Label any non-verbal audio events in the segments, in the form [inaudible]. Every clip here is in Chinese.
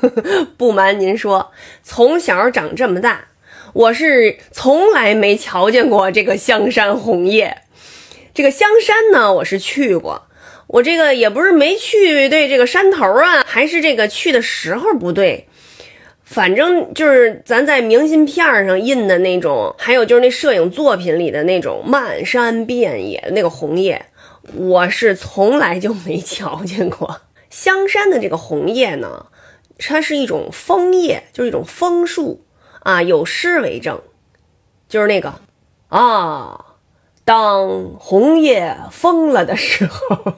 [laughs] 不瞒您说，从小长这么大，我是从来没瞧见过这个香山红叶。这个香山呢，我是去过，我这个也不是没去对这个山头啊，还是这个去的时候不对。反正就是咱在明信片上印的那种，还有就是那摄影作品里的那种漫山遍野的那个红叶，我是从来就没 [laughs] 瞧见过。香山的这个红叶呢，它是一种枫叶，就是一种枫树啊，有诗为证，就是那个啊，当红叶疯了的时候，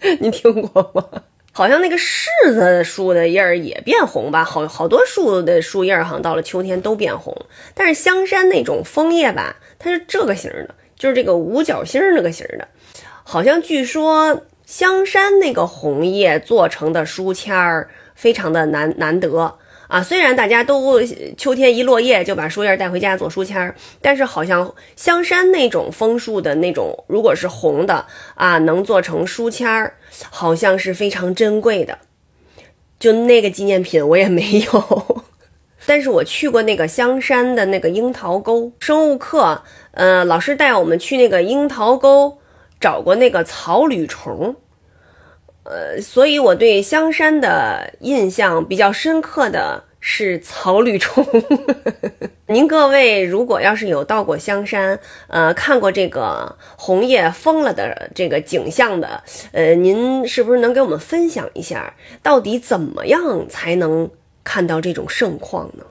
[laughs] 你听过吗？好像那个柿子树的叶儿也变红吧？好好多树的树叶好像到了秋天都变红，但是香山那种枫叶吧，它是这个形的，就是这个五角星那个形的，好像据说。香山那个红叶做成的书签儿非常的难难得啊！虽然大家都秋天一落叶就把书叶带回家做书签儿，但是好像香山那种枫树的那种，如果是红的啊，能做成书签儿，好像是非常珍贵的。就那个纪念品我也没有，但是我去过那个香山的那个樱桃沟生物课，呃，老师带我们去那个樱桃沟。找过那个草履虫，呃，所以我对香山的印象比较深刻的是草履虫。[laughs] 您各位如果要是有到过香山，呃，看过这个红叶疯了的这个景象的，呃，您是不是能给我们分享一下，到底怎么样才能看到这种盛况呢？